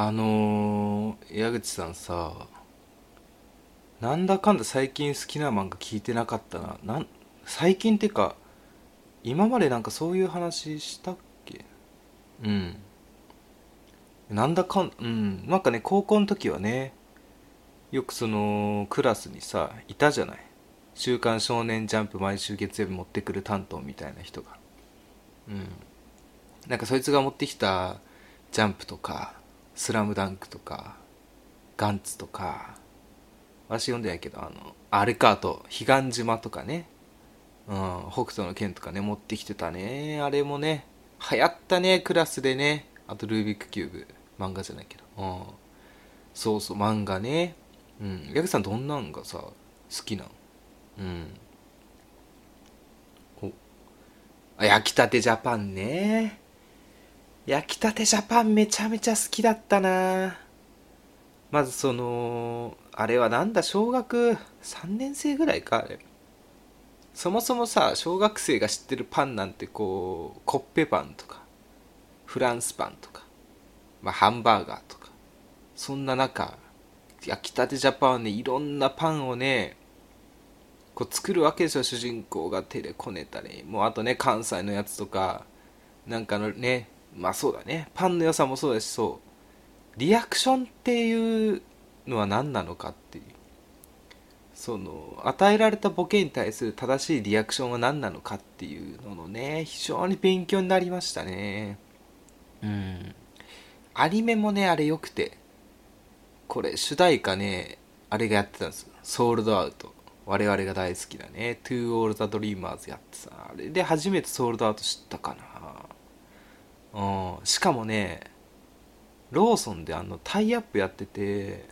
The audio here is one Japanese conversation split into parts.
あのー、矢口さんさなんだかんだ最近好きな漫画聞いてなかったな。なん最近っていうか今までなんかそういう話したっけ？うん。なんだかんうん。なんかね高校の時はねよくそのクラスにさいたじゃない「週刊少年ジャンプ」毎週月曜日持ってくる担当みたいな人が。うん。なんかそいつが持ってきたジャンプとか「スラムダンクとか「ガンツとか私読んでないけどあのあれかあと「彼岸島」とかね、うん、北斗の拳とかね持ってきてたね。あれもね流行ったねクラスでね。あとルービックキューブ漫画じゃないけど、うん、そうそう漫画ね。うん。矢口さんどんなんがさ好きなん？うん。お。あ焼きたてジャパンね。焼きたてジャパンめちゃめちゃ好きだったな。まずそのあれはなんだ？小学3年生ぐらいかあれ。そもそもさ小学生が知ってるパンなんてこうコッペパンとかフランスパンとか、まあ、ハンバーガーとかそんな中焼きたてジャパンはねいろんなパンをねこう作るわけですよ。主人公が手でこねたりもうあとね関西のやつとかなんかのねまあそうだね。パンの良さもそうだしそう。リアクションっていうのは何なのかっていう。その与えられたボケに対する正しいリアクションは何なのかっていうののね非常に勉強になりましたね。うん。アニメもねあれよくてこれ主題歌ねあれがやってたんです。ソールドアウト。我々が大好きだね。To All the Dreamers やってさあれで初めてソールドアウト知ったかなうん。しかもねローソンであのタイアップやってて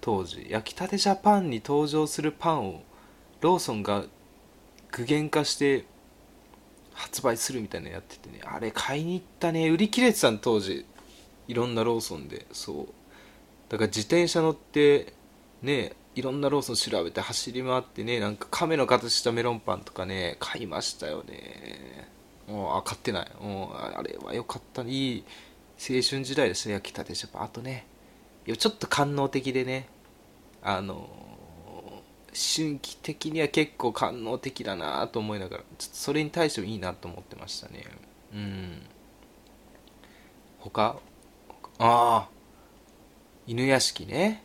当時焼きたてジャパンに登場するパンをローソンが具現化して発売するみたいなのやっててねあれ買いに行ったね売り切れてたの当時。いろんなローソンでそう。だから自転車乗ってねいろんなローソン調べて走り回ってねなんか亀の形したメロンパンとかね買いましたよね。あ買ってない。もうあれは良かった。いい青春時代でした焼きたて。ジャパンあとねちょっと官能的でね。あの春季的には結構官能的だなと思いながらちょっとそれに対してもいいなと思ってましたね。うん。他？ああ犬屋敷ね。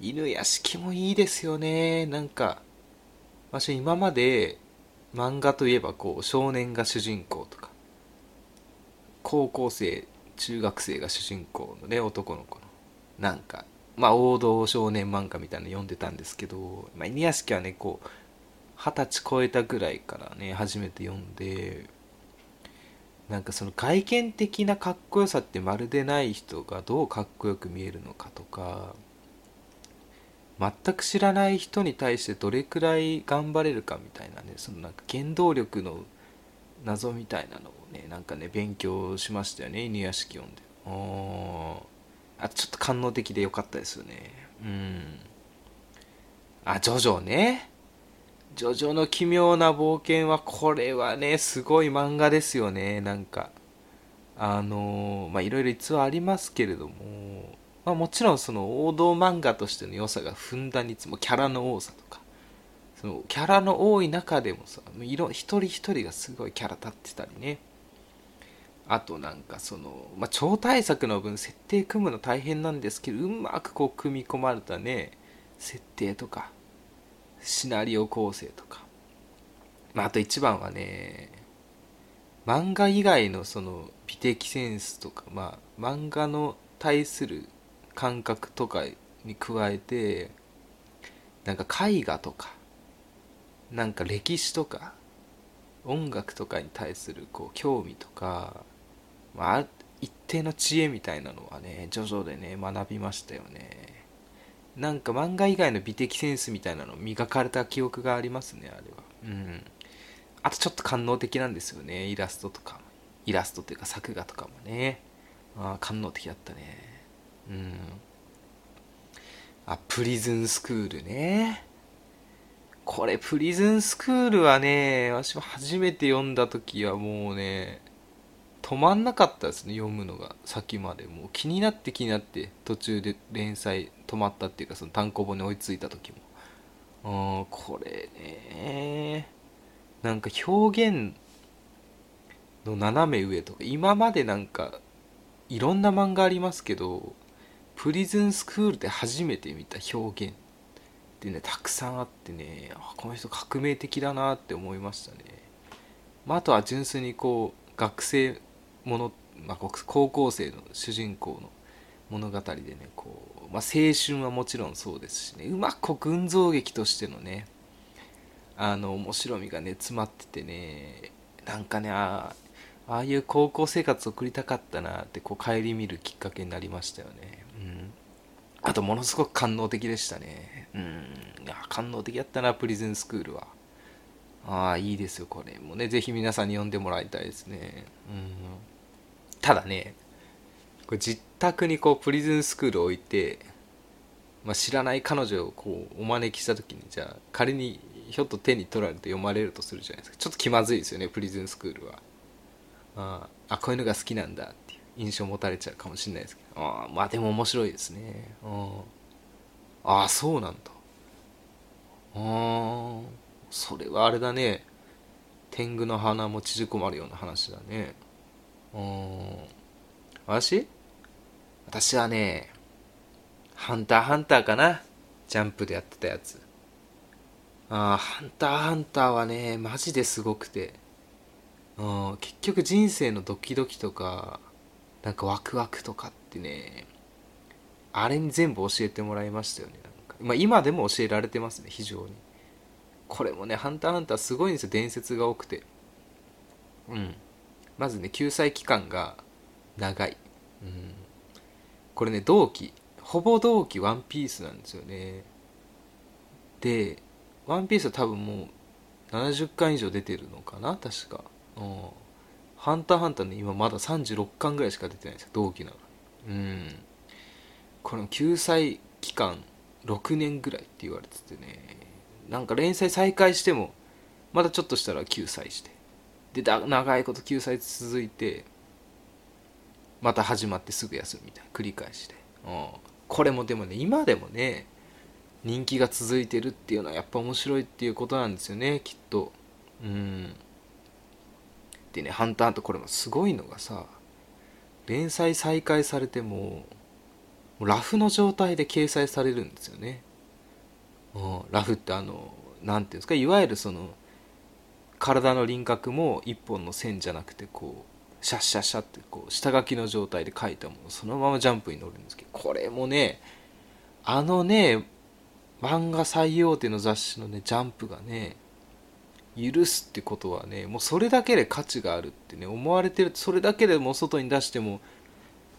犬屋敷もいいですよね。なんか私今まで漫画といえばこう少年が主人公とか高校生中学生が主人公のね男の子のなんかまあ王道少年漫画みたいなの読んでたんですけど、まあ、犬屋敷はねこう二十歳超えたぐらいからね初めて読んでなんかその外見的なかっこよさってまるでない人がどうかっこよく見えるのかとか全く知らない人に対してどれくらい頑張れるかみたいなねそのなんか原動力の謎みたいなのをねなんかね勉強しましたよね犬屋敷読んで。あちょっと官能的でよかったですよね。うん。あジョジョね。ジョジョの奇妙な冒険はこれはねすごい漫画ですよねなんか。あのまあいろいろ逸話ありますけれども、まあ、もちろんその王道漫画としての良さがふんだんにいつもキャラの多さとかそのキャラの多い中でもさ色一人一人がすごいキャラ立ってたりね。あとなんかその、まあ、超大作の分設定組むの大変なんですけどうまくこう組み込まれたね設定とかシナリオ構成とか、まあ、あと一番はね漫画以外のその美的センスとか、まあ、漫画の対する感覚とかに加えてなんか絵画とかなんか歴史とか音楽とかに対するこう興味とか、まあ、一定の知恵みたいなのはね徐々でね学びましたよね。なんか漫画以外の美的センスみたいなの磨かれた記憶がありますねあれは。うん。あとちょっと官能的なんですよねイラストとかイラストっていうか作画とかもね。ああ官能的だったね。うん。あプリズンスクールね。これプリズンスクールはね私は初めて読んだ時はもうね止まんなかったですね読むのが。先までもう。気になって気になって途中で連載止まったっていうかその単行本に追いついた時も。うんこれねなんか表現の斜め上とか今までなんかいろんな漫画ありますけどプリズンスクールで初めて見た表現ってねたくさんあってねあこの人革命的だなって思いましたね、まあ、あとは純粋にこう学生もの、まあ、高校生の主人公の物語でねこう、まあ、青春はもちろんそうですしねうまく群像劇としてのねあの面白みがね詰まっててねなんかねああいう高校生活を送りたかったなってこう顧みるきっかけになりましたよね。あとものすごく官能的でしたね。うん。いや官能的やったなプリズンスクールは。ああいいですよこれもね。ぜひ皆さんに読んでもらいたいですね。うん。ただねこれ実宅にこうプリズンスクールを置いて、まあ、知らない彼女をこうお招きした時にじゃあ仮にひょっと手に取られて読まれるとするじゃないですか。ちょっと気まずいですよねプリズンスクールは。ああこういうのが好きなんだ。印象持たれちゃうかもしれないですけど。あまあでも面白いですね。ああそうなんだ。ああそれはあれだね。天狗の花も縮こまるような話だね。うん。私？私はねハンターハンターかな。ジャンプでやってたやつ。ああハンターハンターはねマジですごくて。うん。結局人生のドキドキとかなんかワクワクとかってねあれに全部教えてもらいましたよねなんか、まあ、今でも教えられてますね非常に。これもね「ハンターハンター」すごいんですよ伝説が多くて。うん。まずね救済期間が長い、うん、これね同期ほぼ同期ワンピースなんですよね。でワンピースは多分もう70巻以上出てるのかな確か。うん。ハンターハンターね今まだ36巻ぐらいしか出てないですよ同期なのうん。この救済期間6年ぐらいって言われててね。なんか連載再開してもまだちょっとしたら救済して。で長いこと救済続いてまた始まってすぐ休むみたいな繰り返して、うん、これもでもね今でもね人気が続いてるっていうのはやっぱ面白いっていうことなんですよねきっと。うん。でね「ハンターハンター」これもすごいのがさ連載再開されてもラフの状態で掲載されるんですよね。ラフってあの何ていうんですかいわゆるその体の輪郭も一本の線じゃなくてこうシャッシャッシャってこう下書きの状態で書いたものそのままジャンプに乗るんですけどこれもねあのね漫画最大手の雑誌のねジャンプがね許すってことはねもうそれだけで価値があるってね思われてるそれだけでも外に出しても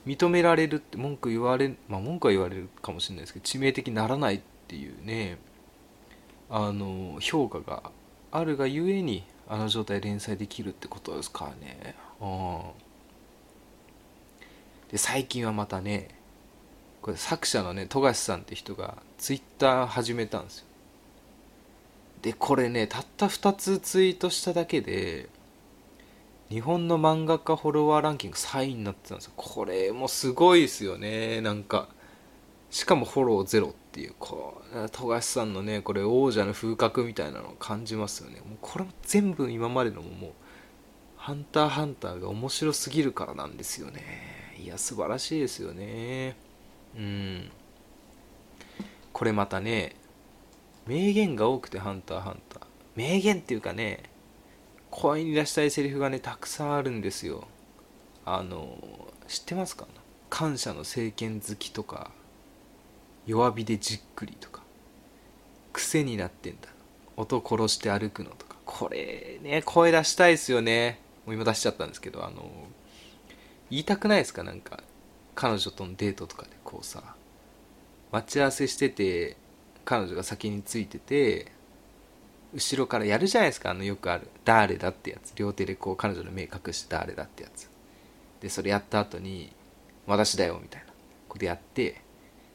認められるって文句言われまあ文句は言われるかもしれないですけど致命的にならないっていうねあの評価があるがゆえにあの状態連載できるってことですからね。で最近はまたねこれ作者のね富樫さんって人がツイッター始めたんですよ。でこれねたった2つツイートしただけで日本の漫画家フォロワーランキング3位になってたんですよ。これもすごいですよね。なんかしかもフォローゼロっていう。こう富樫さんのねこれ王者の風格みたいなのを感じますよね。もうこれも全部今までのももう「ハンターハンター」が面白すぎるからなんですよね。いや素晴らしいですよね。うん。これまたね名言が多くて「ハンターハンター」名言っていうかね声に出したいセリフがねたくさんあるんですよ。あの知ってますか？感謝の政権好きとか弱火でじっくりとか癖になってんだ。音殺して歩くのとか。これね声出したいですよね。もう今出しちゃったんですけどあの言いたくないですか？なんか彼女とのデートとかでこうさ待ち合わせしてて彼女が先についてて後ろからやるじゃないですかあのよくある「誰だ?」ってやつ両手でこう彼女の目隠して「誰だ?」ってやつ。でそれやった後に「私だよ」みたいな。ことやって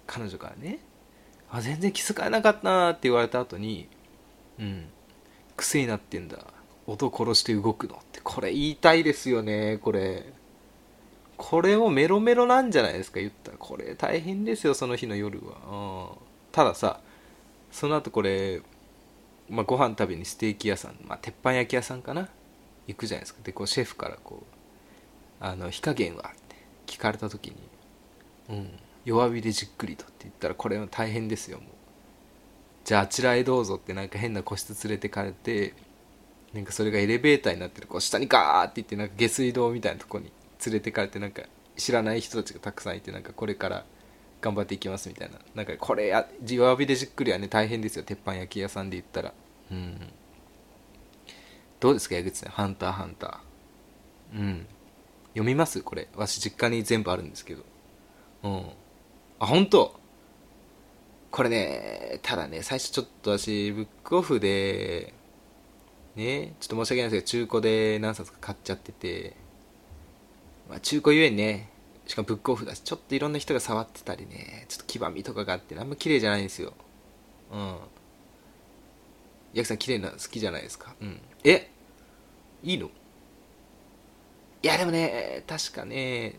彼女からね「あ全然気づかなかったな」って言われた後に「うん癖になってんだ。音殺して動くの」ってこれ言いたいですよねこれ。これもメロメロなんじゃないですか言ったら。これ大変ですよその日の夜は、たださその後これ、まあ、ご飯食べにステーキ屋さん、まあ、鉄板焼き屋さんかな？行くじゃないですかでこうシェフからこう「あの火加減は?」って聞かれた時に「うん弱火でじっくりと」って言ったらこれは大変ですよもうじゃああちらへどうぞってなんか変な個室連れてかれてなんかそれがエレベーターになってるこう下にガーって行ってなんか下水道みたいなとこに連れてかれてなんか知らない人たちがたくさんいてなんかこれから頑張っていきますみたいな。なんかこれや弱火でじっくりはね大変ですよ。鉄板焼き屋さんで言ったら。うん。どうですか矢口さん「ハンターハンター」うん。読みます？これ。わし実家に全部あるんですけど。うん。あ本当？これねただね最初ちょっと私ブックオフでねちょっと申し訳ないですけど中古で何冊か買っちゃってて。まあ、中古ゆえにねしかもブックオフだしちょっといろんな人が触ってたりねちょっと黄ばみとかがあってあんま綺麗じゃないんですよ。うん。ヤクさん綺麗な好きじゃないですか？うん。え？いいの？いやでもね確かね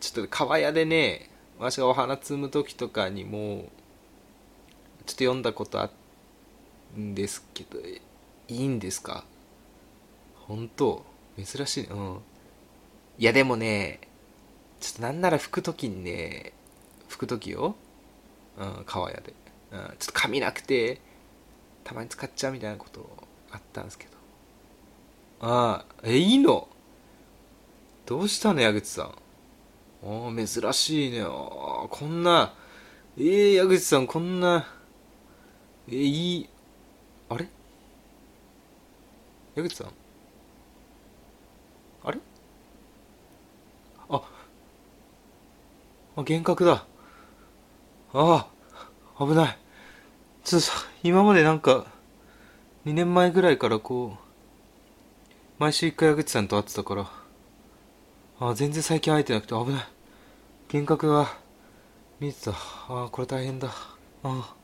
ちょっと川屋でね私がお花摘む時とかにもちょっと読んだことあるんですけどいいんですか？本当珍しいね。うん。いやでもねちょっとなんなら拭く時にね拭く時よ、うん、川屋で、うん、ちょっと髪なくてたまに使っちゃうみたいなことあったんですけど。ああえいいの？どうしたの矢口さん？ああ珍しいね。あこんなえー、矢口さんこんなえー、いいあれ？矢口さん？あれあああ幻覚だ。ああ危ない。ちょっとさ今までなんか2年前ぐらいからこう毎週1回矢口さんと会ってたから。あ全然最近会えてなくて危ない。幻覚が見えてた。ああこれ大変だ。ああ。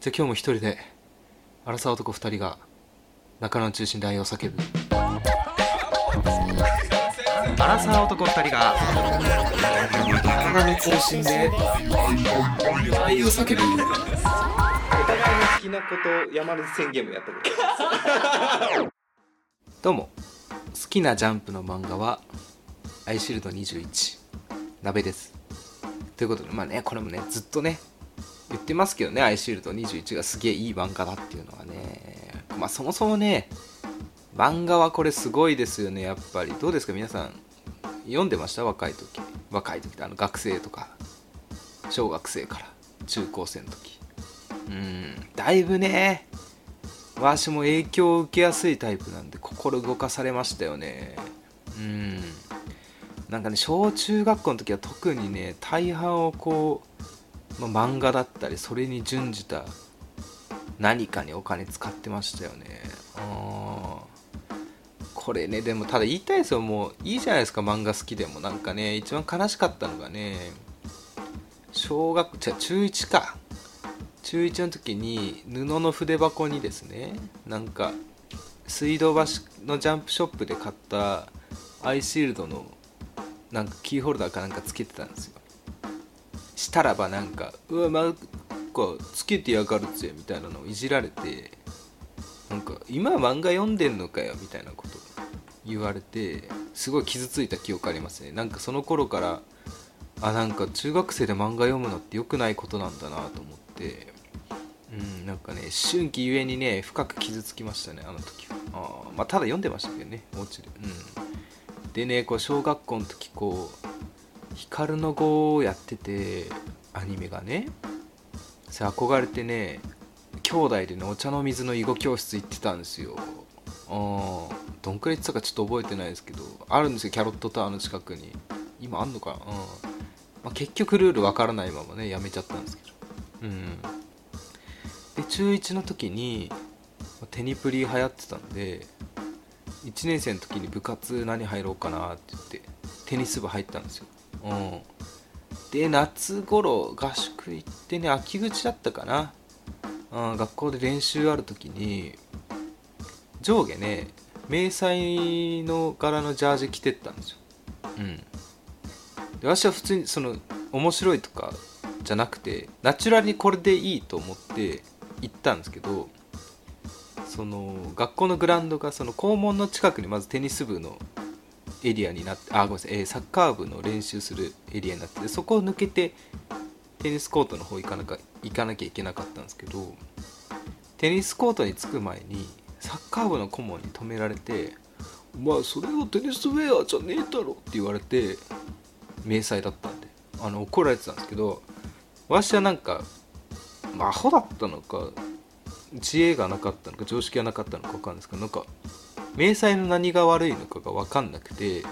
じゃあ今日も一人で荒沢男2人が中野の中心で愛を叫ぶ。荒沢男2人が。中野の中心で愛を叫ぶお互いの好きなこと山根宣言もやったことどうも。好きなジャンプの漫画は「アイシールド21」鍋です。ということでまあねこれもねずっとね言ってますけどね「アイシールド21」がすげえいい漫画だっていうのはね。まあそもそもね漫画はこれすごいですよねやっぱり。どうですか皆さん。読んでました？若い時。若い時ってあの学生とか。小学生から。中高生の時。うん。だいぶね。私も影響を受けやすいタイプなんで心動かされましたよね。うん。なんかね小中学校の時は特にね大半をこう、まあ、漫画だったりそれに準じた何かにお金使ってましたよね。これねでもただ言いたいですよ。もういいじゃないですか。漫画好きでも。なんかね一番悲しかったのがね小学じゃ中1か。中1の時に布の筆箱にですねなんか水道橋のジャンプショップで買ったアイシールドのなんかキーホルダーかなんかつけてたんですよ。したらばなんか「うわなんかつけてやがるぜ」みたいなのをいじられてなんか今漫画読んでんのかよみたいなこと言われてすごい傷ついた記憶ありますね。なんかその頃からあなんか中学生で漫画読むのって良くないことなんだなと思って。うんなんかね春期ゆえにね深く傷つきましたねあの時。はあまあただ読んでましたけどねお家で。うん。でねこう小学校の時こう光の碁をやっててアニメがねそれ憧れてね兄弟でねお茶の水の囲碁教室行ってたんですよ。あどんくらい行ってたかちょっと覚えてないですけどあるんですよキャロットタワーの近くに。今あんのかな、うん。まあ、結局ルールわからないままねやめちゃったんですけど。うんで中1の時にテニプリ流行ってたんで1年生の時に部活何入ろうかなって言ってテニス部入ったんですよ、うん、で夏頃合宿行ってね秋口だったかな、うん、学校で練習ある時に上下ね迷彩の柄のジャージ着てったんですよ。うん。で私は普通にその面白いとかじゃなくてナチュラルにこれでいいと思って行ったんですけどその学校のグラウンドがその校門の近くにまずテニス部のエリアになってあごめんなさい、えー、サッカー部の練習するエリアになっててそこを抜けてテニスコートの方行かなか行かなきゃいけなかったんですけどテニスコートに着く前にサッカー部の顧問に止められて「お前それはテニスウェアじゃねえだろ」って言われて迷彩だったんであの怒られてたんですけど私はなんか、アホだったのか知恵がなかったのか常識がなかったのか分かんないですけどなんか迷彩の何が悪いのかが分かんなくて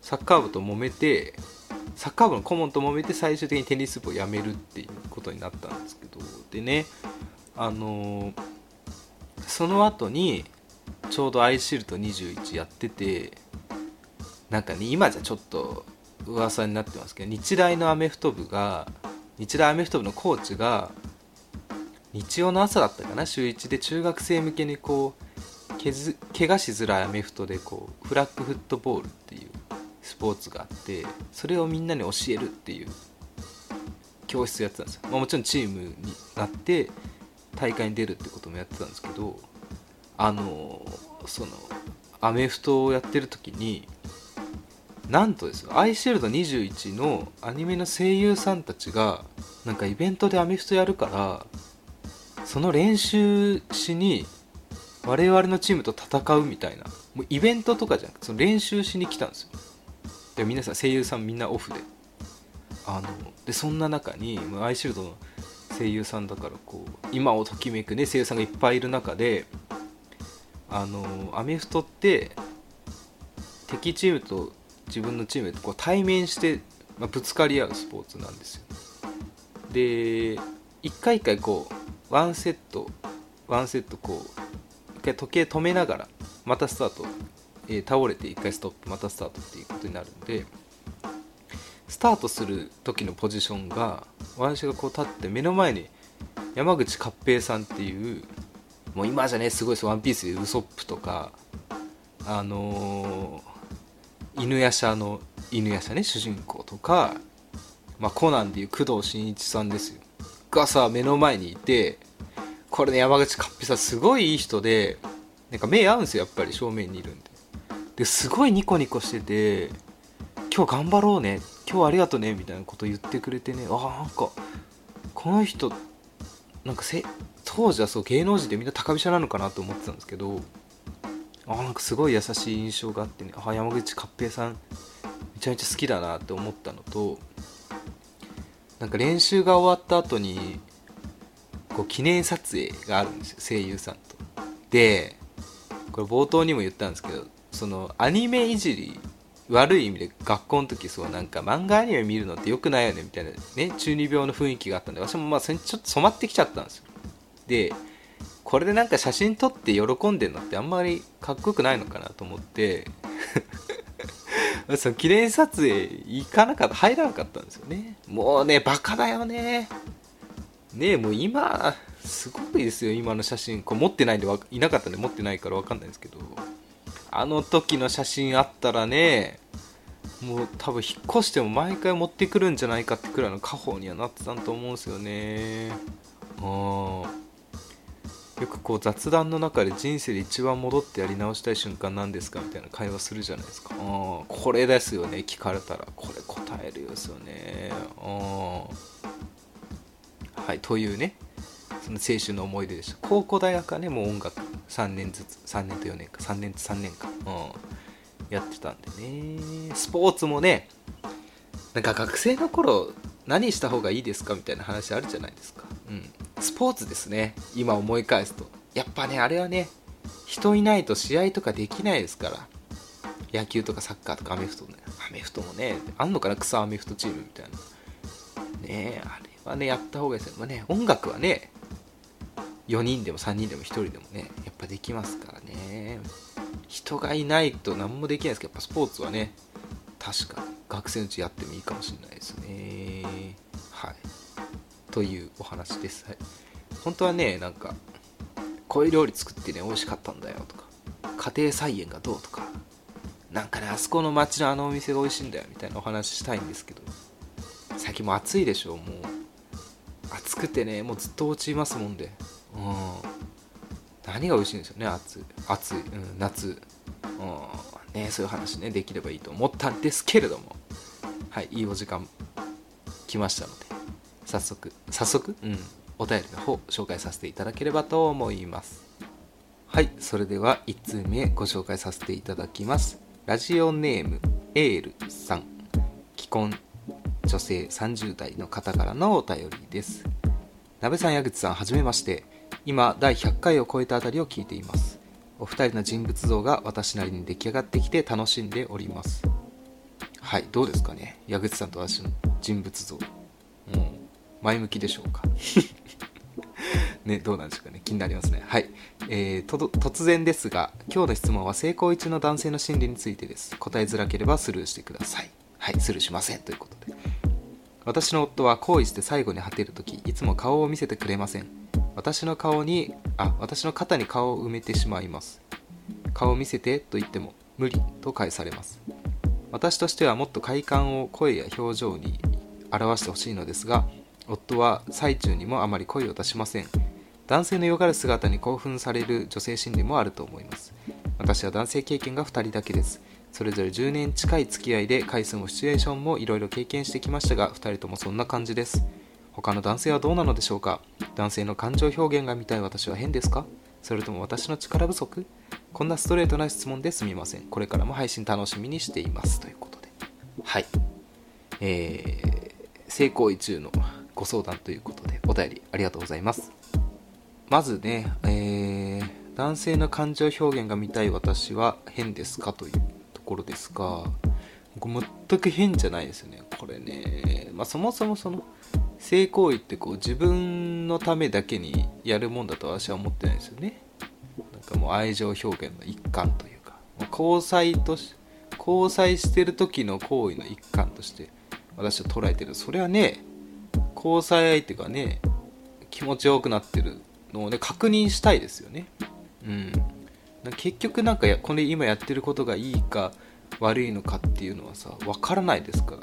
サッカー部と揉めてサッカー部の顧問と揉めて最終的にテニス部を辞めるっていうことになったんですけどでねあのー、その後にちょうどアイシールド21やっててなんかね今じゃちょっと噂になってますけど日大のアメフト部が日大アメフト部のコーチが日曜の朝だったかな週1で中学生向けにこうけず怪我しづらいアメフトでこうフラッグフットボールっていうスポーツがあってそれをみんなに教えるっていう教室やってたんですよ、まあ、もちろんチームになって大会に出るってこともやってたんですけどあのそのアメフトをやってる時になんとですよアイシールド21のアニメの声優さんたちがなんかイベントでアメフトやるからその練習しに我々のチームと戦うみたいなもうイベントとかじゃなくてその練習しに来たんですよ。で皆さん声優さんみんなオフで。あのでそんな中にアイシールドの声優さんだからこう今をときめくね声優さんがいっぱいいる中であのアメフトって敵チームと自分のチームでこう対面して、まあ、ぶつかり合うスポーツなんですよ。で一回一回こうワンセットワンセットこう一回時計止めながらまたスタート、えー、倒れて一回ストップまたスタートっていうことになるんでスタートする時のポジションが私がこう立って目の前に山口勝平さんっていうもう今じゃねすごいですワンピースでウソップとかあのー、犬夜叉の犬夜叉ね主人公とか、まあ、コナンでいう工藤新一さんですよ。がさ目の前にいてこれね山口かっぴさんすごいいい人でなんか目合うんですよやっぱり正面にいるんで。ですごいニコニコしてて今日頑張ろうね今日ありがとうねみたいなこと言ってくれてね。あなんかこの人なんかせ当時はそう芸能人でみんな高飛車なのかなと思ってたんですけどあなんかすごい優しい印象があってね。あ山口勝平さんめちゃめちゃ好きだなって思ったのとなんか練習が終わった後にこう記念撮影があるんですよ声優さんと。でこれ冒頭にも言ったんですけどそのアニメいじり悪い意味で学校の時そうなんか漫画アニメ見るのって良くないよねみたいなね中二病の雰囲気があったんで私もまあちょっと染まってきちゃったんですよ。でこれでなんか写真撮って喜んでるのってあんまりかっこよくないのかなと思って その記念撮影行かなかった入らなかったんですよね。もうねバカだよね。ねえもう今すごいですよ今の写真。こう持ってないんでいなかったんで持ってないから分かんないんですけど。あの時の写真あったらねもう多分引っ越しても毎回持ってくるんじゃないかってくらいの家宝にはなってたと思うんですよねうんよくこう雑談の中で人生で一番戻ってやり直したい瞬間なんですかみたいな会話するじゃないですか。これですよね、聞かれたら。これ答えるよですよね。はい、というね、その青春の思い出でした。高校大学はね、もう音楽3年ずつ、3年と4年か、3年と3年か、うん、やってたんでね。スポーツもね、なんか学生の頃何した方がいいですかみたいな話あるじゃないですか。うん。スポーツですね。今思い返すと。やっぱねあれはね人いないと試合とかできないですから。野球とかサッカーとかアメフトね。アメフトもねあんのかな草アメフトチームみたいな。ねあれはねやった方がいいですよ、まあ、ね音楽はね4人でも3人でも1人でもねやっぱできますからね。人がいないと何もできないですけどやっぱスポーツはね確か学生のうちやってもいいかもしれないですね。はい。というお話です、はい、本当はねなんかこういう料理作ってね美味しかったんだよとか家庭菜園がどうとかなんかねあそこの町のあのお店が美味しいんだよみたいなお話したいんですけど最近も暑いでしょもう。暑くてねもうずっと落ちますもんで。うん。何が美味しいんですよね暑い。暑い、うん、夏、うん。ね、そういう話ねできればいいと思ったんですけれども。はいいいお時間来ましたので。早速早速、うん、お便りの方紹介させていただければと思います。はいそれでは1通目ご紹介させていただきます。ラジオネームエールさん。既婚女性30代の方からのお便りです。鍋さん矢口さんはじめまして。今第100回を超えたあたりを聞いています。お二人の人物像が私なりに出来上がってきて楽しんでおります。はいどうですかね。矢口さんと私の人物像。う前向きでしょうか。ねどうなんでしょうかね。気になりますね。はい、えー、突然ですが今日の質問は性行為中の男性の心理についてです。答えづらければスルーしてください。はいスルーしませんということで。私の夫は行為して最後に果てるときいつも顔を見せてくれません。私の顔にあ私の肩に顔を埋めてしまいます。顔を見せてと言っても無理と返されます。私としてはもっと快感を声や表情に表してほしいのですが夫は最中にもあまり声を出しません。男性のよがる姿に興奮される女性心理もあると思います。私は男性経験が2人だけです。それぞれ10年近い付き合いで回数もシチュエーションもいろいろ経験してきましたが2人ともそんな感じです。他の男性はどうなのでしょうか？男性の感情表現が見たい私は変ですか？それとも私の力不足？こんなストレートな質問ですみません。これからも配信楽しみにしています。ということで。はい。えー、性行為中のご相談ということでお便りありがとうございます。まずね、えー、男性の感情表現が見たい私は変ですか？というところですが全く変じゃないですよね。これね、まあ、そもそもその性行為ってこう自分のためだけにやるもんだと私は思ってないですよね。なんかもう愛情表現の一環というか、交際とし交際してる時の行為の一環として私は捉えてる。それはね交際相手がね気持ちよくなってるのをね確認したいですよね。うん。結局なんかこれ今やってることがいいか悪いのかっていうのはさ分からないですから。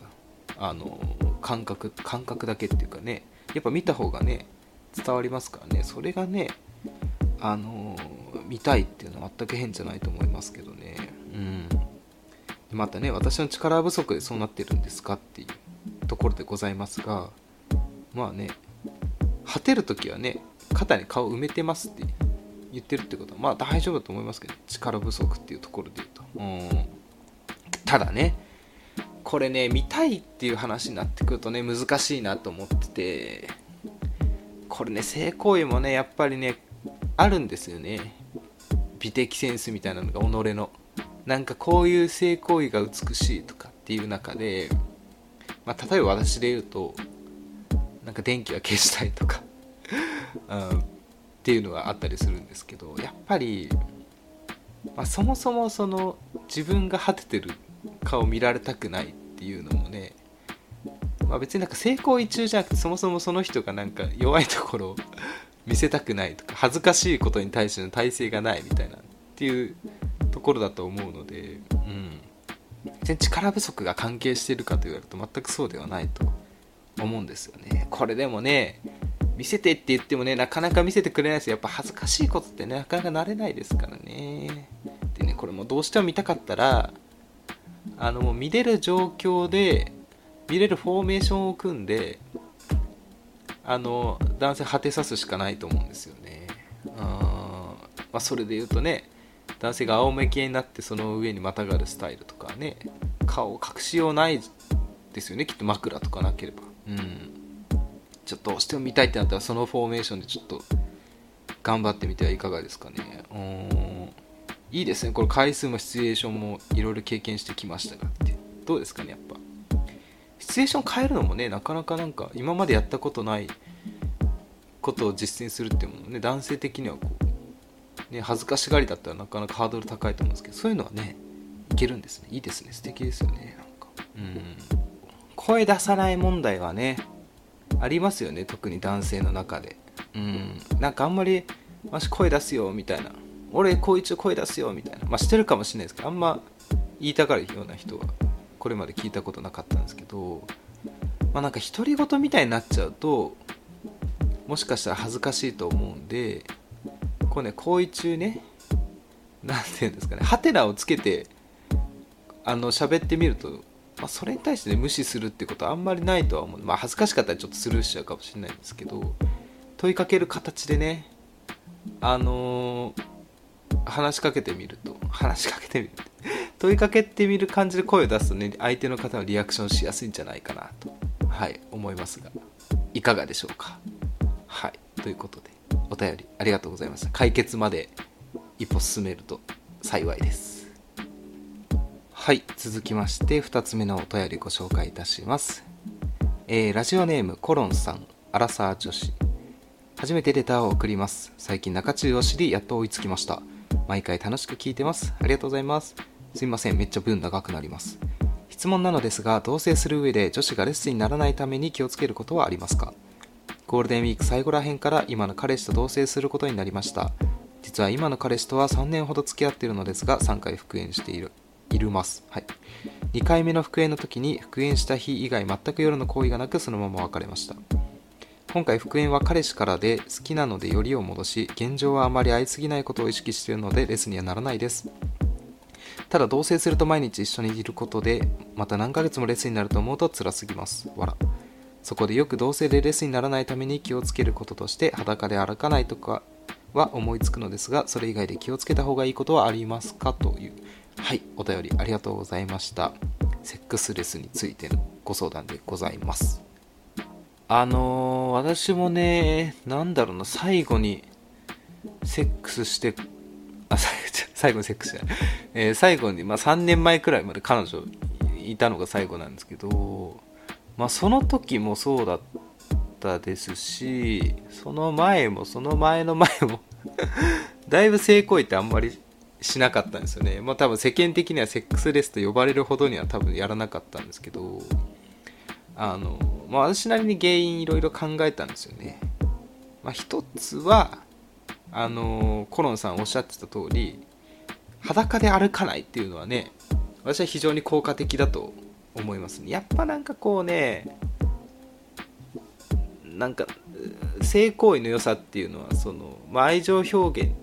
あの感覚感覚だけっていうかねやっぱ見た方がね伝わりますからね。それがねあの見たいっていうのは全く変じゃないと思いますけどね。うん。またね私の力不足でそうなってるんですかっていうところでございますがまあね果てる時はね肩に顔埋めてますって言ってるってことはまあ大丈夫だと思いますけど力不足っていうところで言うと。うん。ただねこれね見たいっていう話になってくるとね難しいなと思っててこれね性行為もねやっぱりねあるんですよね。美的センスみたいなのが己の。なんかこういう性行為が美しいとかっていう中で、まあ、例えば私で言うとなんか電気は消したいとか うん、っていうのがあったりするんですけどやっぱり、まあ、そもそもその自分が果ててる顔見られたくないっていうのもね、まあ、別になんか成功位中じゃなくてそもそもその人がなんか弱いところを 見せたくないとか恥ずかしいことに対しての体制がないみたいなっていうところだと思うので、うん、全然力不足が関係してるかと言われると全くそうではないと思うんですよね。これでもね見せてって言ってもねなかなか見せてくれないですよ。やっぱ恥ずかしいことってねなかなか慣れないですからね。でねこれもどうしても見たかったらあのもう見れる状況で見れるフォーメーションを組んであの男性果てさすしかないと思うんですよね。あ、まあ、それで言うとね男性が仰向けになってその上にまたがるスタイルとかね顔を隠しようないですよねきっと枕とかなければ。うん。ちょっとどうしても見たいってなったらそのフォーメーションでちょっと頑張ってみてはいかがですかね。うん。いいですね。これ回数もシチュエーションもいろいろ経験してきましたがって。どうですかねやっぱ。シチュエーション変えるのもねなかなかなんか今までやったことないことを実践するっていうものね男性的にはこう、ね、恥ずかしがりだったらなかなかハードル高いと思うんですけどそういうのはねいけるんですね。いいですね。素敵ですよねなんか。うん。声出さない問題はねありますよね特に男性の中で。うん。なんかあんまりわし声出すよみたいな。俺こいつ声出すよみたいな。まあしてるかもしれないですけどあんま言いたがるような人はこれまで聞いたことなかったんですけどまあなんか独り言みたいになっちゃうともしかしたら恥ずかしいと思うんでこうね行為中ね何て言うんですかねハテナをつけてあの喋ってみると、まあ、それに対して、ね、無視するってことはあんまりないとは思う。まあ恥ずかしかったらちょっとスルーしちゃうかもしれないんですけど問いかける形でねあのー、話しかけてみると。話しかけてみる。問いかけてみる感じで声を出すとね相手の方のリアクションしやすいんじゃないかなと。はい思いますが。いかがでしょうか？はいということでお便りありがとうございました。解決まで一歩進めると幸いです。はい続きまして2つ目のお便りご紹介いたします、えー、ラジオネームコロンさんアラサー女子。初めてレターを送ります。最近中中を知りやっと追いつきました。毎回楽しく聞いてます。ありがとうございます。すいません。めっちゃ分長くなります。質問なのですが同棲する上で女子がレッスンにならないために気をつけることはありますか？ゴールデンウィーク最後らへんから今の彼氏と同棲することになりました。実は今の彼氏とは3年ほど付き合っているのですが3回復縁している。いるます、はい、2回目の復縁の時に復縁した日以外全く夜の行為がなくそのまま別れました。今回復縁は彼氏からで好きなのでよりを戻し現状はあまり会いすぎないことを意識しているのでレスにはならないです。ただ同棲すると毎日一緒にいることでまた何ヶ月もレスになると思うと辛すぎます。わらそこでよく同棲でレスにならないために気をつけることとして裸で歩かないとかは思いつくのですがそれ以外で気をつけた方がいいことはありますかという。はいお便りありがとうございました。セックスレスについてのご相談でございます。あのー、私もね、なんだろうな、最後にセックスして、あ、最後にセックスじゃない、えー、最後に、まあ、3年前くらいまで彼女いたのが最後なんですけど、まあ、その時もそうだったですし、その前も、その前の前も だいぶ性行為ってあんまりしなかったんですよね。まあ多分世間的にはセックスレスと呼ばれるほどには多分やらなかったんですけど、あの、まあ、私なりに原因いろいろ考えたんですよね。まあ、一つは、あのコロンさんおっしゃってた通り、裸で歩かないっていうのはね、私は非常に効果的だと思いますね。やっぱなんかこうね、なんか、性行為の良さっていうのは、その、まあ、愛情表現っ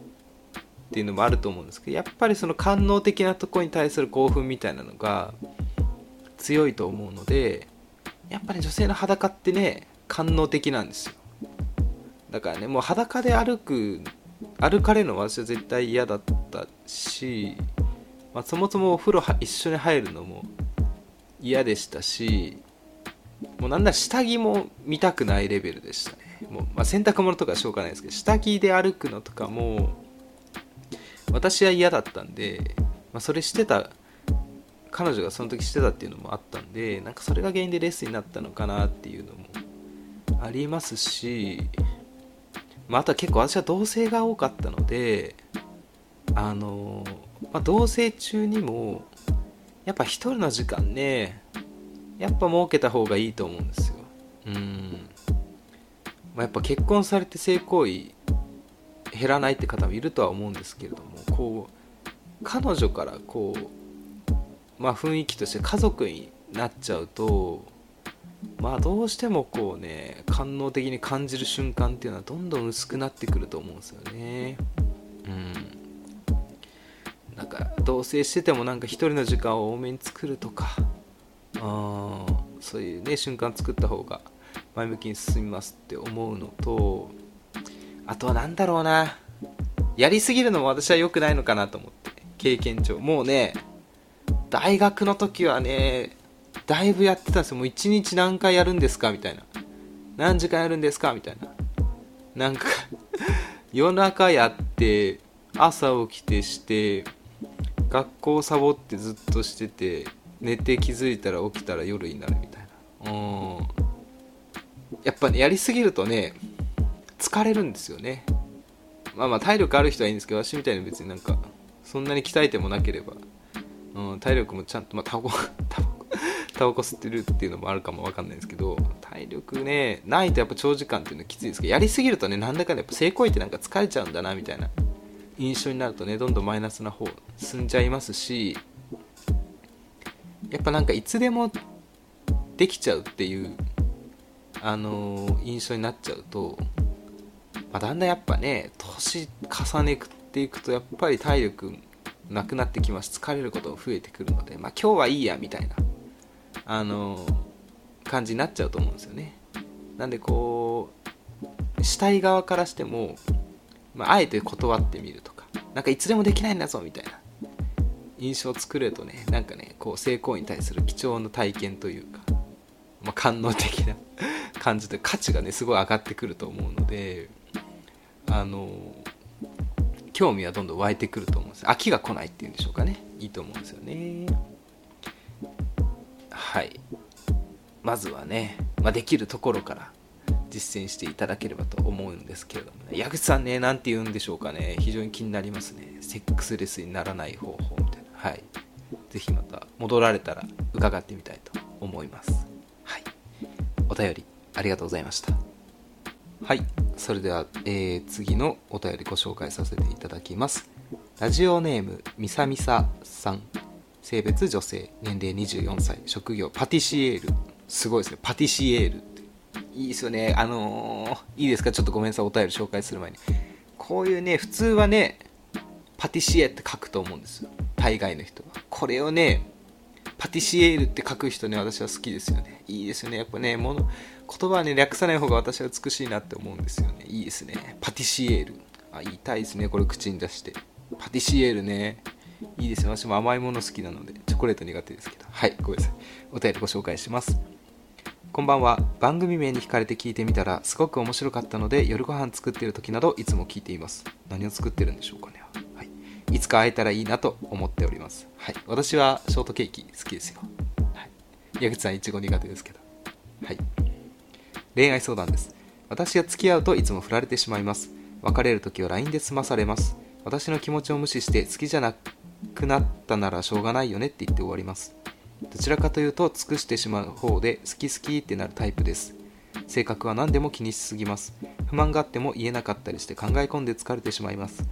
ていうのもあると思うんですけど、やっぱりその官能的なとこに対する興奮みたいなのが強いと思うので、やっぱり女性の裸ってね官能的なんですよ。だからねもう裸で歩く歩かれるのは私は絶対嫌だったし、まあ、そもそもお風呂一緒に入るのも嫌でしたしもうなんだ下着も見たくないレベルでしたね。もう、まあ、洗濯物とかしょうがないですけど下着で歩くのとかも私は嫌だったんで、まあ、それしてた彼女がその時してたっていうのもあったんでなんかそれが原因でレッスンになったのかなっていうのもありますし、まあ、あとは結構私は同棲が多かったのであの、まあ、同棲中にもやっぱ一人の時間ねやっぱ設けた方がいいと思うんですよ。うん、まあ、やっぱ結婚されて性行為減らないって方もいるとは思うんですけれどもこう彼女からこうまあ、雰囲気として家族になっちゃうとまあどうしてもこうね官能的に感じる瞬間っていうのはどんどん薄くなってくると思うんですよね。うん。なんか同棲しててもなんか一人の時間を多めに作るとかあそういうね瞬間作った方が前向きに進みますって思うのとあとは何だろうな。やりすぎるのも私は良くないのかなと思って経験上。もうね大学の時はねだいぶやってたんですよ。もう一日何回やるんですかみたいな。何時間やるんですかみたいな。なんか 夜中やって朝起きてして学校サボってずっとしてて寝て気づいたら起きたら夜になるみたいな。うん。やっぱねやりすぎるとね疲れるんですよね。まあまあ体力ある人はいいんですけど私みたいに別になんかそんなに鍛えてもなければ。うん、体力もちゃんと、まあ、タバコ タバコ吸ってるっていうのもあるかもわかんないですけど体力ねないとやっぱ長時間っていうのはきついですけどやりすぎるとねなんだかんだやっぱ性行為ってなんか疲れちゃうんだなみたいな印象になるとねどんどんマイナスな方進んじゃいますしやっぱなんかいつでもできちゃうっていうあのー印象になっちゃうと、まあ、だんだんやっぱね年重ねていくとやっぱり体力なくなってきます。疲れることが増えてくるので、まあ、今日はいいやみたいなあの感じになっちゃうと思うんですよね。なんでこうしたい側からしても、まあ、あえて断ってみるとかなんかいつでもできないんだぞみたいな印象を作れるとねなんかねこう成功に対する貴重な体験というか、まあ、官能的な 感じで価値がねすごい上がってくると思うのであの興味はどんどん湧いてくると思うんです。飽きが来ないっていうんでしょうかね。いいと思うんですよね。はい。まずはね、まあ、できるところから実践していただければと思うんですけれどもね。矢口さんね何て言うんでしょうかね。非常に気になりますね。セックスレスにならない方法みたいな。はい。是非また戻られたら伺ってみたいと思います。はい。お便りありがとうございました。はい。それでは、えー、次のお便りご紹介させていただきます。ラジオネームみさみささん。性別女性年齢24歳職業パティシエール。すごいですね。パティシエールいいですよね。あのー、いいですか？ちょっとごめんなさい。お便り紹介する前に。こういうね普通はねパティシエって書くと思うんですよ。大概の人は。これをねパティシエールって書く人ね私は好きですよね。いいですよね。やっぱねもの言葉はね略さない方が私は美しいなって思うんですよね。いいですね。パティシエール。あ言いたいですね。これ口に出して。パティシエールね。いいですよ。私も甘いもの好きなので。チョコレート苦手ですけど。はいごめんなさい。お便りご紹介します。こんばんは。番組名に惹かれて聞いてみたらすごく面白かったので夜ご飯作ってる時などいつも聞いています。何を作ってるんでしょうかね、い、つか会えたらいいなと思っております。はい。私はショートケーキ好きですよ、はい、矢口さんいちご苦手ですけど。はい。恋愛相談です。私が付き合うといつも振られてしまいます。別れる時は LINE で済まされます。私の気持ちを無視して好きじゃなくなったならしょうがないよねって言って終わります。どちらかというと尽くしてしまう方で好き好きってなるタイプです。性格は何でも気にしすぎます。不満があっても言えなかったりして考え込んで疲れてしまいます。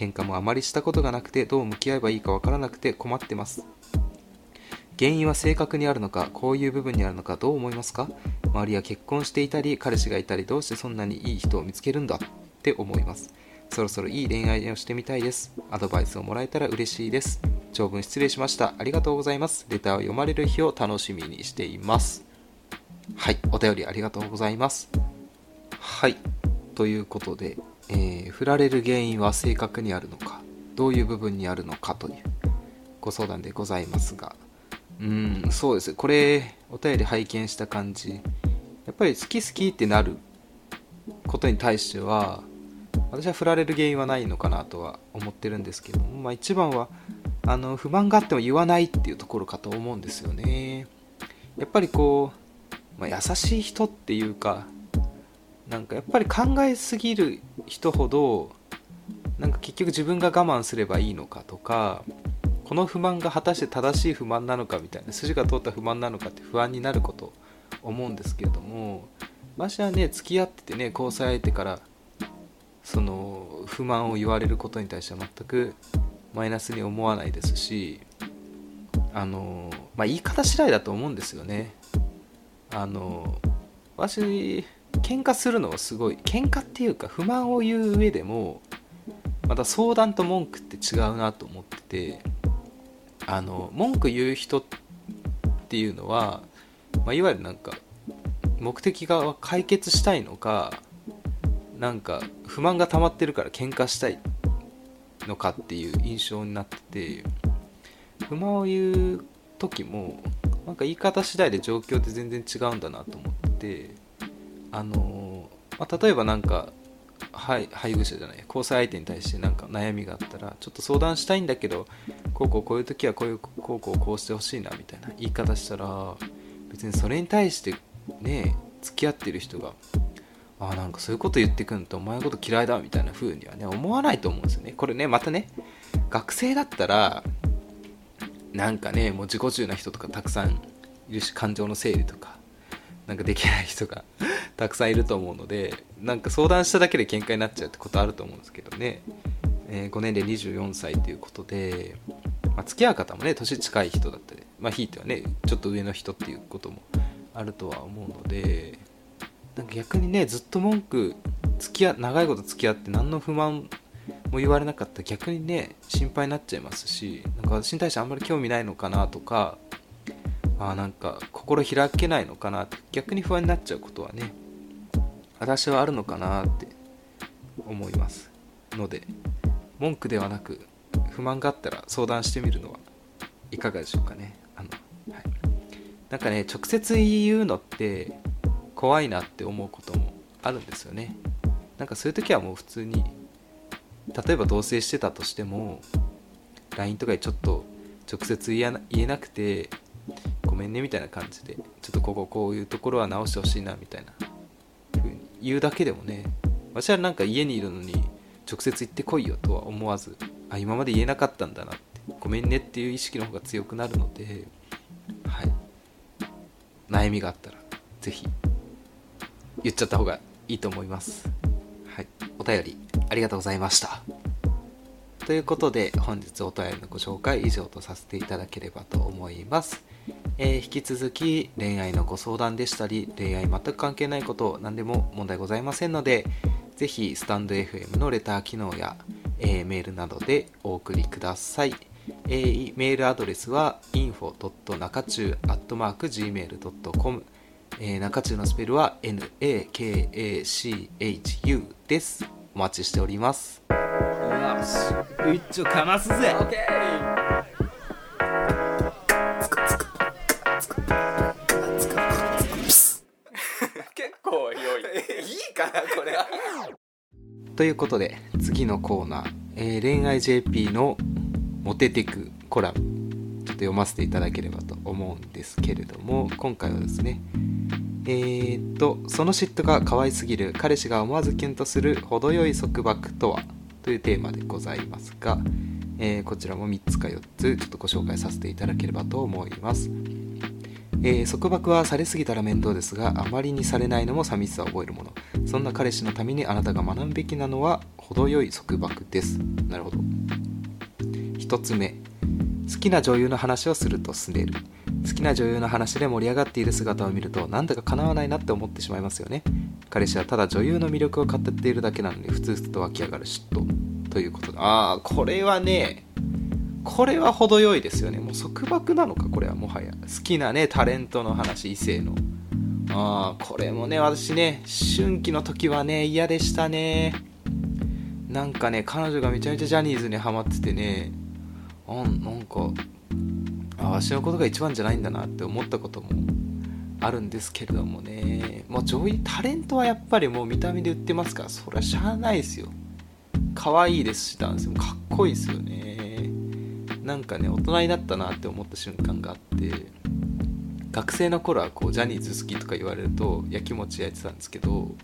喧嘩もあまりしたことがなくてどう向き合えばいいかわからなくて困ってます。原因は性格にあるのかこういう部分にあるのかどう思いますか？周りは結婚していたり彼氏がいたりどうしてそんなにいい人を見つけるんだ？って思います。そろそろいい恋愛をしてみたいです。アドバイスをもらえたら嬉しいです。長文失礼しました。ありがとうございます。レターを読まれる日を楽しみにしています。はい。お便りありがとうございます。はい。ということで、えー、振られる原因は性格にあるのかどういう部分にあるのかというご相談でございますが。うんそうです。これお便り拝見した感じ。やっぱり好き好きってなることに対しては私は振られる原因はないのかなとは思ってるんですけども、まあ、一番はあの不満があっても言わないっていうところかと思うんですよね。やっぱりこう、まあ、優しい人っていうかなんかやっぱり考えすぎる人ほどなんか結局自分が我慢すればいいのかとかこの不満が果たして正しい不満なのかみたいな筋が通った不満なのかって不安になること思うんですけれども私はね付き合っててね交際相手からその不満を言われることに対しては全くマイナスに思わないですしあの、まあ、言い方次第だと思うんですよね。あの私喧嘩するのはすごい喧嘩っていうか不満を言う上でもまた相談と文句って違うなと思っててあの文句言う人っていうのは、まあ、いわゆるなんか目的が解決したいのかなんか不満が溜まってるから喧嘩したいのかっていう印象になってて不満を言う時もなんか言い方次第で状況って全然違うんだなと思ってあのまあ、例えばなんか配偶者じゃない交際相手に対して何か悩みがあったらちょっと相談したいんだけどこうこうこういう時はこういうこうこうこうしてほしいなみたいな言い方したら別にそれに対してね付き合ってる人があなんかそういうこと言ってくんとお前のこと嫌いだみたいな風にはね思わないと思うんですよね。これねまたね学生だったらなんかねもう自己中な人とかたくさんいるし感情の整理とかなんかできない人が たくさんいると思うのでなんか相談しただけで喧嘩になっちゃうってことあると思うんですけどね、えー、5年で24歳ということで、まあ、付き合う方もね年近い人だったりまあひいてはねちょっと上の人っていうこともあるとは思うのでなんか逆にねずっと文句付き合長いこと付き合って何の不満も言われなかったら逆にね心配になっちゃいますしなんか私に対してあんまり興味ないのかなとかあなんか心開けないのかなって逆に不安になっちゃうことはね私はあるのかなって思いますので文句ではなく不満があったら相談してみるのはいかがでしょうかね。あの、はい、なんかね直接言うのって怖いなって思うこともあるんですよね。なんかそういう時はもう普通に例えば同棲してたとしても LINE とかでちょっと直接言えなくてめんねみたいな感じでちょっとこここういうところは直してほしいなみたいな風に言うだけでもね私はなんか家にいるのに直接言ってこいよとは思わずあ今まで言えなかったんだなってごめんねっていう意識の方が強くなるのではい。悩みがあったら是非言っちゃった方がいいと思います。はい。お便りありがとうございました。ということで本日お便りのご紹介以上とさせていただければと思います。えー、引き続き恋愛のご相談でしたり恋愛全く関係ないこと何でも問題ございませんのでぜひスタンド FM のレター機能や、えー、メールなどでお送りください、えー、メールアドレスは info.nakachu.gmail.com えー、中中のスペルは NAKACHU です。お待ちしております。よし。うっちょかますぜ。OK ということで次のコーナー、えー、恋愛 JP のモテテクコラムちょっと読ませていただければと思うんですけれども今回はですねえー、っとその嫉妬が可愛すぎる彼氏が思わずキュンとする程よい束縛とはというテーマでございますが、えー、こちらも3つか4つちょっとご紹介させていただければと思います。えー、束縛はされすぎたら面倒ですがあまりにされないのも寂しさを覚えるもの。そんな彼氏のためにあなたが学ぶべきなのは程よい束縛です。なるほど。1つ目。好きな女優の話をするとすねる。好きな女優の話で盛り上がっている姿を見るとなんだか叶わないなって思ってしまいますよね。彼氏はただ女優の魅力を語っているだけなのにふつふつと湧き上がる嫉妬ということでああこれはねこれは程よいですよね。もう束縛なのか？これはもはや。好きなねタレントの話異性の。ああこれもね私ね春季の時はね嫌でしたね。なんかね彼女がめちゃめちゃジャニーズにハマっててねあなんかあわしのことが一番じゃないんだなって思ったこともあるんですけれどもね。もう女優タレントはやっぱりもう見た目で売ってますからそれはしゃあないですよ。可愛いですしダンスもかっこいいですよね。なんかね大人になったなって思った瞬間があって学生の頃はこうジャニーズ好きとか言われるとやきもち焼いてたんですけど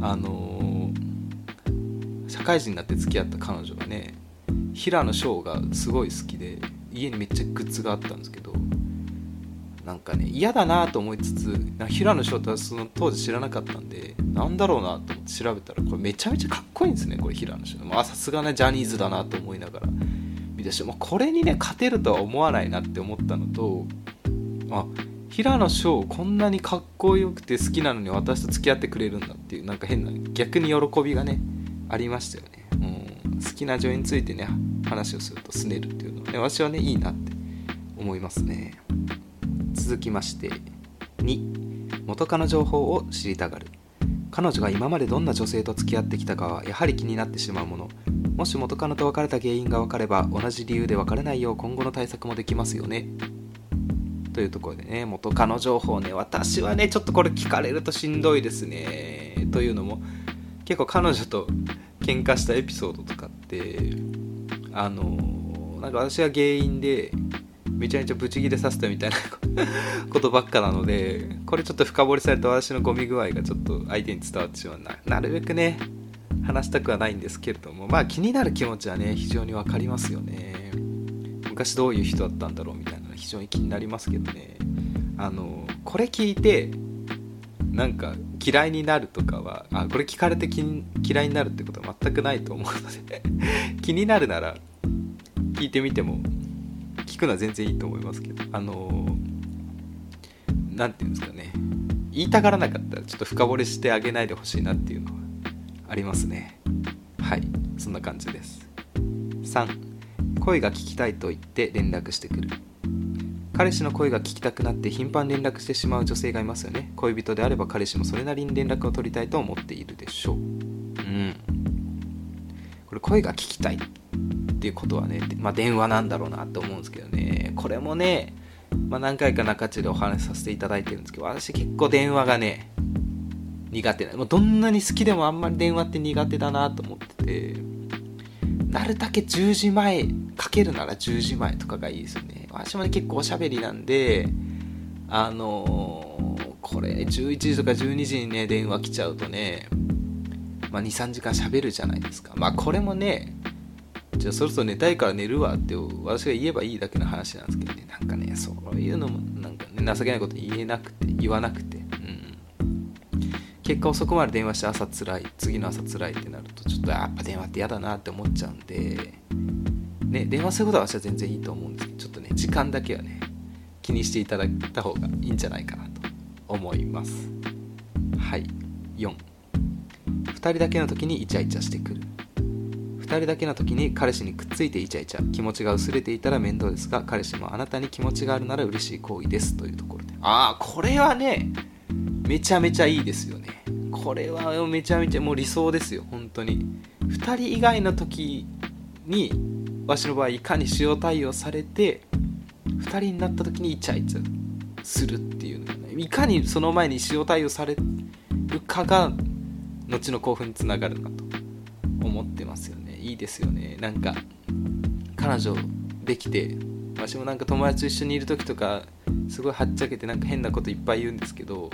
あのー、社会人になって付き合った彼女がね平野翔がすごい好きで家にめっちゃグッズがあったんですけどなんかね嫌だなと思いつつ平野翔ってその当時知らなかったんでなんだろうなと思って調べたらこれめちゃめちゃかっこいいんですねこれ平野翔さすがねジャニーズだなと思いながら見出しもうこれにね勝てるとは思わないなって思ったのとあ平野翔こんなにかっこよくて好きなのに私と付き合ってくれるんだっていうなんか変な逆に喜びがねありましたよね、うん、好きな女優についてね話をするとすねるっていうのはね私はねいいなって思いますね。続きまして2元カノ情報を知りたがる。彼女が今までどんな女性と付き合ってきたかはやはり気になってしまうもの。もし元カノと別れた原因が分かれば同じ理由で別れないよう今後の対策もできますよね。というところでね元カノ情報ね私はねちょっとこれ聞かれるとしんどいですね。というのも結構彼女と喧嘩したエピソードとかってあのなんか私が原因でめちゃめちゃブチギレさせたみたいな ことばっかなのでこれちょっと深掘りされた私のゴミ具合がちょっと相手に伝わってしまう。ななるべくね話したくはないんですけれどもまあ気になる気持ちはね非常に分かりますよね。昔どういう人だったんだろうみたいな非常に気になりますけどね。あのこれ聞いてなんか嫌いになるとかはあこれ聞かれて嫌いになるってことは全くないと思うので 気になるなら聞いてみてもくのは全然いいと思いますけどあの何て言うんですかね。言いたがらなかったらちょっと深掘りしてあげないでほしいなっていうのはありますね。はい。そんな感じです。3声が聞きたいと言って連絡してくる。彼氏の声が聞きたくなって頻繁連絡してしまう女性がいますよね。恋人であれば彼氏もそれなりに連絡を取りたいと思っているでしょう。うん。これ声が聞きたい。っていうことはね、まあ、電話なんだろうなと思うんですけどね。これもね、まあ、何回か中地でお話しさせていただいてるんですけど私結構電話がね苦手なもうどんなに好きでもあんまり電話って苦手だなと思っててなるだけ10時前かけるなら10時前とかがいいですよね。私もね結構おしゃべりなんであのー、これ、11時とか12時にね電話来ちゃうとねまあ、23時間しゃべるじゃないですか。まあこれもねじゃあそろそろ寝たいから寝るわって私が言えばいいだけの話なんですけどね。なんかねそういうのもなんかね情けないこと言えなくて言わなくて。うん。結果遅くまで電話して朝つらい次の朝つらいってなるとちょっとやっぱ電話って嫌だなって思っちゃうんでね電話することは私は全然いいと思うんですけどちょっとね時間だけはね気にしていただいた方がいいんじゃないかなと思います。はい。42人だけの時にイチャイチャしてくる。人だけの時に彼氏にくっついてイチャイチャ気持ちが薄れていたら面倒ですが彼氏もあなたに気持ちがあるなら嬉しい行為ですというところで。ああこれはねめちゃめちゃいいですよね。これはめちゃめちゃもう理想ですよ本当に。2人以外の時にわしの場合いかに使用対応されて2人になった時にイチャイチャするっていうのがねいかにその前に使用対応されるかが後の興奮につながるなと思ってますよね。ですよね。なんか彼女できて私もなんか友達と一緒にいる時とかすごいはっちゃけてなんか変なこといっぱい言うんですけど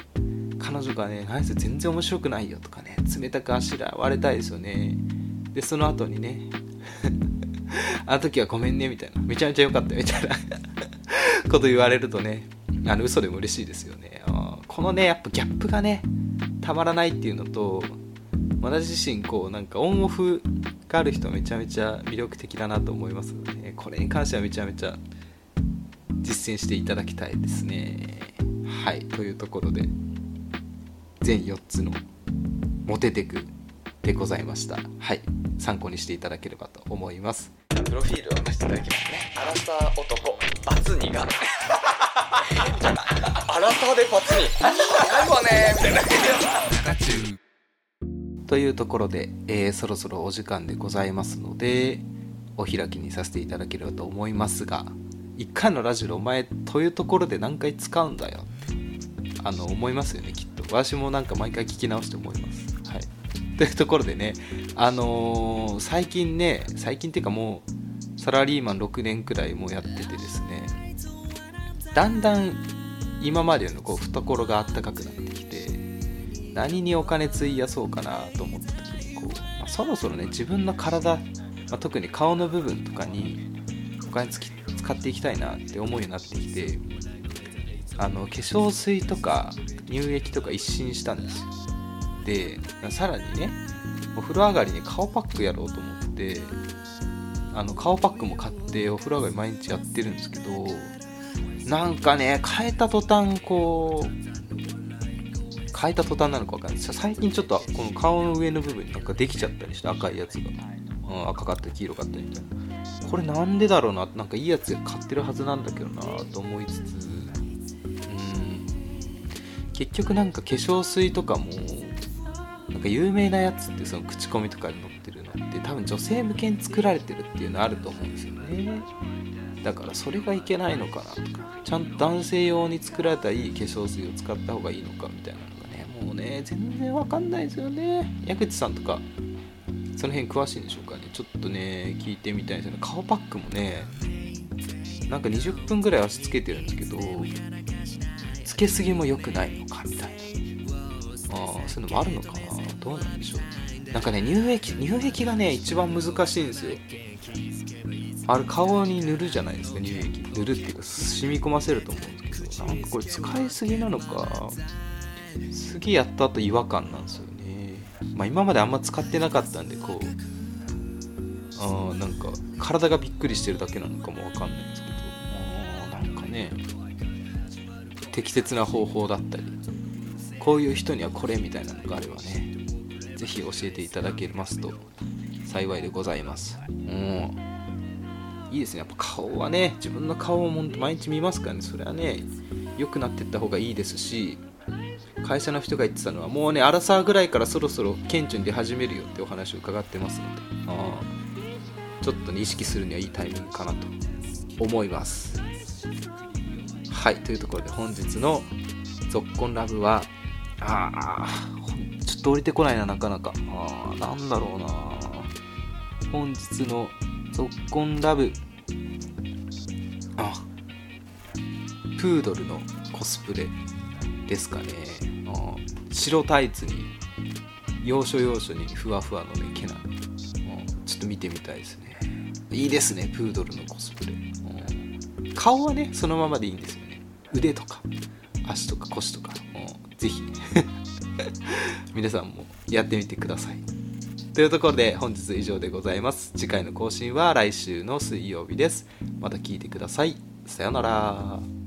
彼女がね「何せ全然面白くないよ」とかね冷たくあしらわれたいですよねでその後にね あの時はごめんねみたいなめちゃめちゃ良かったよみたいな こと言われるとねあの嘘でも嬉しいですよね。このねやっぱギャップがねたまらないっていうのと私自身こうなんかオンオフがある人はめちゃめちゃ魅力的だなと思いますので、ね、これに関してはめちゃめちゃ実践していただきたいですね。はいというところで全4つのモテテクでございました。はい参考にしていただければと思います。プロフィールを出していただきますね。アラサー男バツ2が。アラサーでバツ2ないわねみたいなというところで、えー、そろそろお時間でございますのでお開きにさせていただければと思いますが1回のラジオお前というところで何回使うんだよ。ってあの思いますよねきっと。私もなんか毎回聞き直して思います。はい、というところでね、あのー、最近ね、最近っていうかもう、サラリーマン6年くらいもやっててですね、だんだん今までのこう懐があったかくなって、何にお金費やそうかなと思った時にこう、まあ、そろそろね、自分の体、まあ、特に顔の部分とかにお金使っていきたいなって思うようになってきて、あの化粧水とか乳液とか一新したんです。よでさらにねお風呂上がりに顔パックやろうと思ってあの顔パックも買ってお風呂上がり毎日やってるんですけどなんかね変えた途端こう変えた途端なのか分かんない。最近ちょっとこの顔の上の部分になんかできちゃったりして赤いやつが、うん、赤かったり黄色かったりみたいな。これなんでだろうな？なんかいいやつ買ってるはずなんだけどなと思いつつ。結局なんか化粧水とかもなんか有名なやつってその口コミとかに載ってるのって多分女性向けに作られてるっていうのあると思うんですよね。だからそれがいけないのかなとか。ちゃんと男性用に作られたいい化粧水を使った方がいいのかみたいなもうね全然わかんないですよね。矢口さんとかその辺詳しいんでしょうかね。ちょっとね聞いてみたいですよね。顔パックもねなんか20分ぐらい足つけてるんですけどつけすぎも良くないのかみたいな。あそういうのもあるのかな。どうなんでしょう。なんかね乳液乳液がね一番難しいんですよ。あれ顔に塗るじゃないですか乳液。塗るっていうか染み込ませると思うんですけど。なんかこれ使いすぎなのか。次やった後違和感なんですよね。まあ今まであんま使ってなかったんでこう。あなんか体がびっくりしてるだけなのかもわかんないんですけど。なんかね。適切な方法だったり。こういう人にはこれみたいなのがあればね。是非教えていただけますと。幸いでございます。うん。いいですね。やっぱ顔はね自分の顔を毎日見ますからね。それはね良くなっていった方がいいですし。会社の人が言ってたのはもうねアラサーぐらいからそろそろ顕著に出始めるよってお話を伺ってますのであちょっとね意識するにはいいタイミングかなと思います。はいというところで本日の「ぞっこんラブは」ああちょっと降りてこないななかなか。ああなんだろうな。本日の「ぞっこんラブ」あプードルのコスプレですかね白タイツに要所要所にふわふわのね毛な。ちょっと見てみたいですね。いいですねプードルのコスプレ。顔はねそのままでいいんですよね。腕とか足とか腰とか。ぜひ 皆さんもやってみてください。というところで本日以上でございます。次回の更新は来週の水曜日です。また聞いてください。さようなら。